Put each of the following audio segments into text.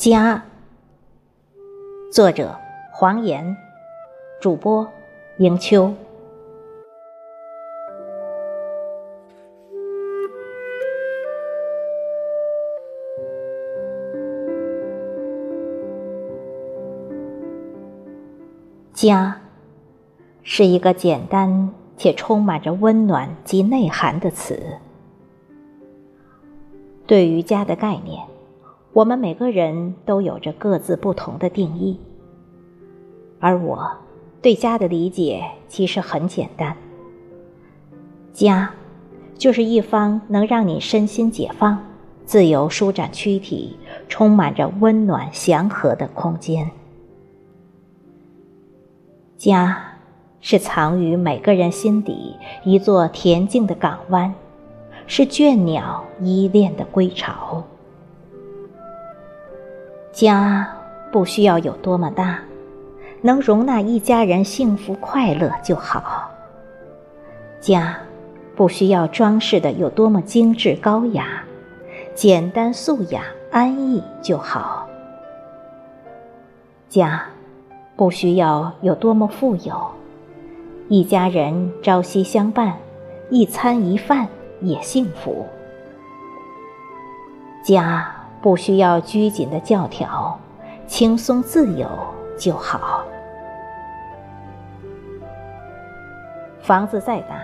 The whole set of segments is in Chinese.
家，作者黄岩，主播迎秋。家，是一个简单且充满着温暖及内涵的词。对于家的概念。我们每个人都有着各自不同的定义，而我对家的理解其实很简单：家就是一方能让你身心解放、自由舒展躯体、充满着温暖祥和的空间。家是藏于每个人心底一座恬静的港湾，是倦鸟依恋的归巢。家不需要有多么大，能容纳一家人幸福快乐就好。家不需要装饰的有多么精致高雅，简单素雅安逸就好。家不需要有多么富有，一家人朝夕相伴，一餐一饭也幸福。家。不需要拘谨的教条，轻松自由就好。房子再大，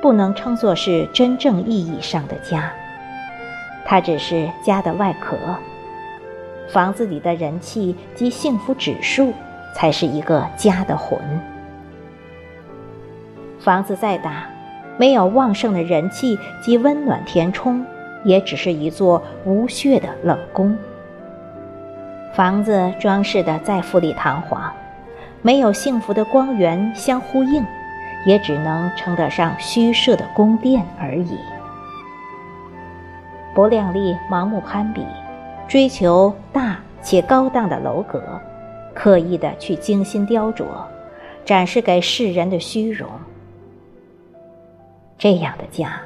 不能称作是真正意义上的家，它只是家的外壳。房子里的人气及幸福指数，才是一个家的魂。房子再大，没有旺盛的人气及温暖填充。也只是一座无血的冷宫。房子装饰的再富丽堂皇，没有幸福的光源相呼应，也只能称得上虚设的宫殿而已。不量力、盲目攀比，追求大且高档的楼阁，刻意的去精心雕琢，展示给世人的虚荣，这样的家。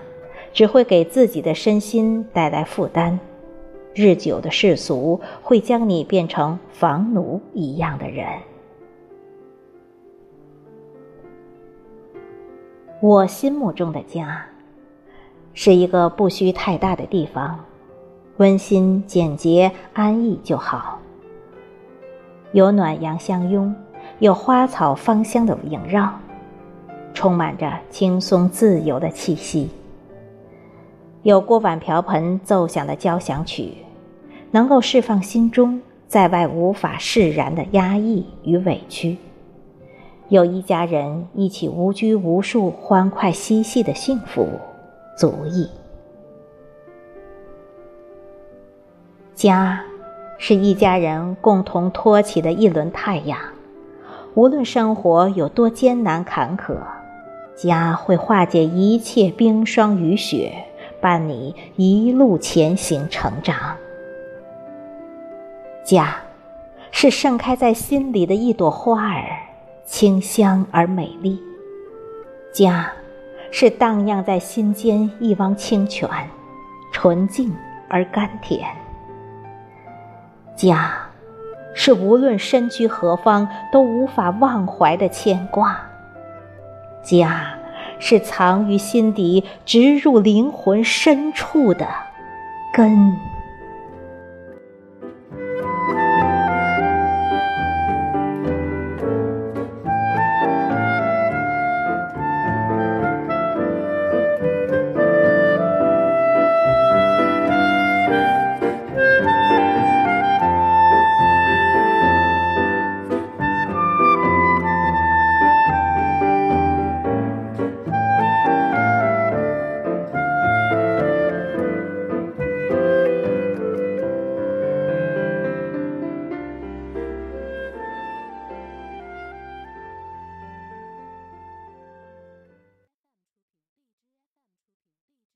只会给自己的身心带来负担，日久的世俗会将你变成房奴一样的人。我心目中的家，是一个不需太大的地方，温馨简洁安逸就好。有暖阳相拥，有花草芳香的萦绕，充满着轻松自由的气息。有锅碗瓢盆奏响的交响曲，能够释放心中在外无法释然的压抑与委屈；有一家人一起无拘无束、欢快嬉戏的幸福，足矣。家，是一家人共同托起的一轮太阳，无论生活有多艰难坎坷，家会化解一切冰霜雨雪。伴你一路前行成长。家，是盛开在心里的一朵花儿，清香而美丽；家，是荡漾在心间一汪清泉，纯净而甘甜；家，是无论身居何方都无法忘怀的牵挂；家。是藏于心底、植入灵魂深处的根。